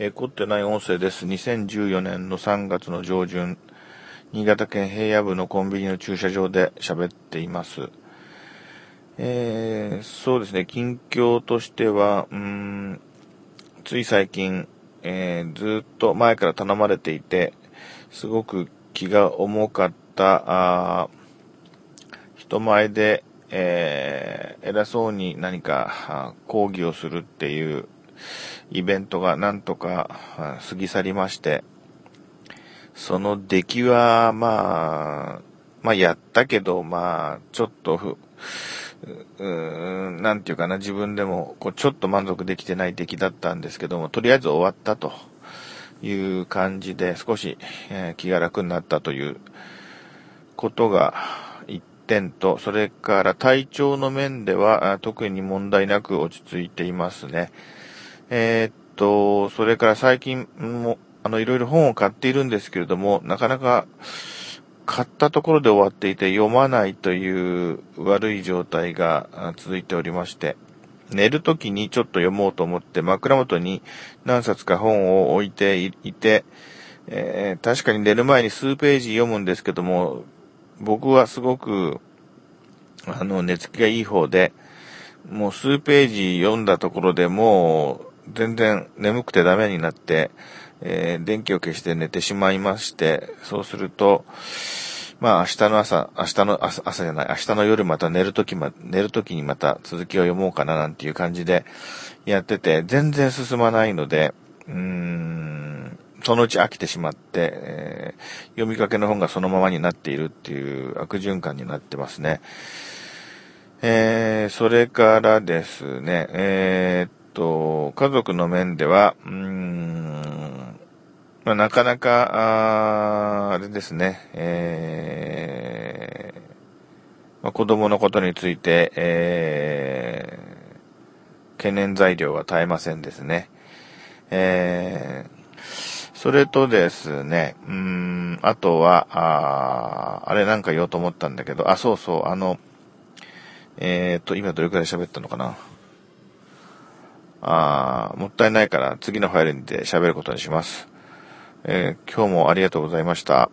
えー、凝ってない音声です。2014年の3月の上旬、新潟県平野部のコンビニの駐車場で喋っています。えー、そうですね、近況としては、うん、つい最近、えー、ずっと前から頼まれていて、すごく気が重かった、あ人前で、えー、偉そうに何か講義をするっていうイベントがなんとか過ぎ去りまして、その出来は、まあ、まあやったけど、まあ、ちょっとふ、うーん、なんていうかな、自分でも、こう、ちょっと満足できてない出来だったんですけども、とりあえず終わったという感じで、少し、えー、気が楽になったということが一点と、それから体調の面では、特に問題なく落ち着いていますね。えー、っと、それから最近も、あの、いろいろ本を買っているんですけれども、なかなか買ったところで終わっていて読まないという悪い状態が続いておりまして、寝るときにちょっと読もうと思って枕元に何冊か本を置いていて、えー、確かに寝る前に数ページ読むんですけども、僕はすごく、あの、寝つきがいい方で、もう数ページ読んだところでも全然眠くてダメになって、えー、電気を消して寝てしまいまして、そうすると、まあ明日の朝、明日の朝、朝じゃない、明日の夜また寝るときま、寝るときにまた続きを読もうかななんていう感じでやってて、全然進まないので、うーん、そのうち飽きてしまって、えー、読みかけの本がそのままになっているっていう悪循環になってますね。えー、それからですね、えー、と、家族の面では、うーん、まあ、なかなか、ああれですね、えー、まあ、子供のことについて、えー、懸念材料は絶えませんですね。えー、それとですね、うん、あとは、ああれなんか言おうと思ったんだけど、あ、そうそう、あの、えっ、ー、と、今どれくらい喋ったのかな？あもったいないから次のファイルにて喋ることにします。えー、今日もありがとうございました。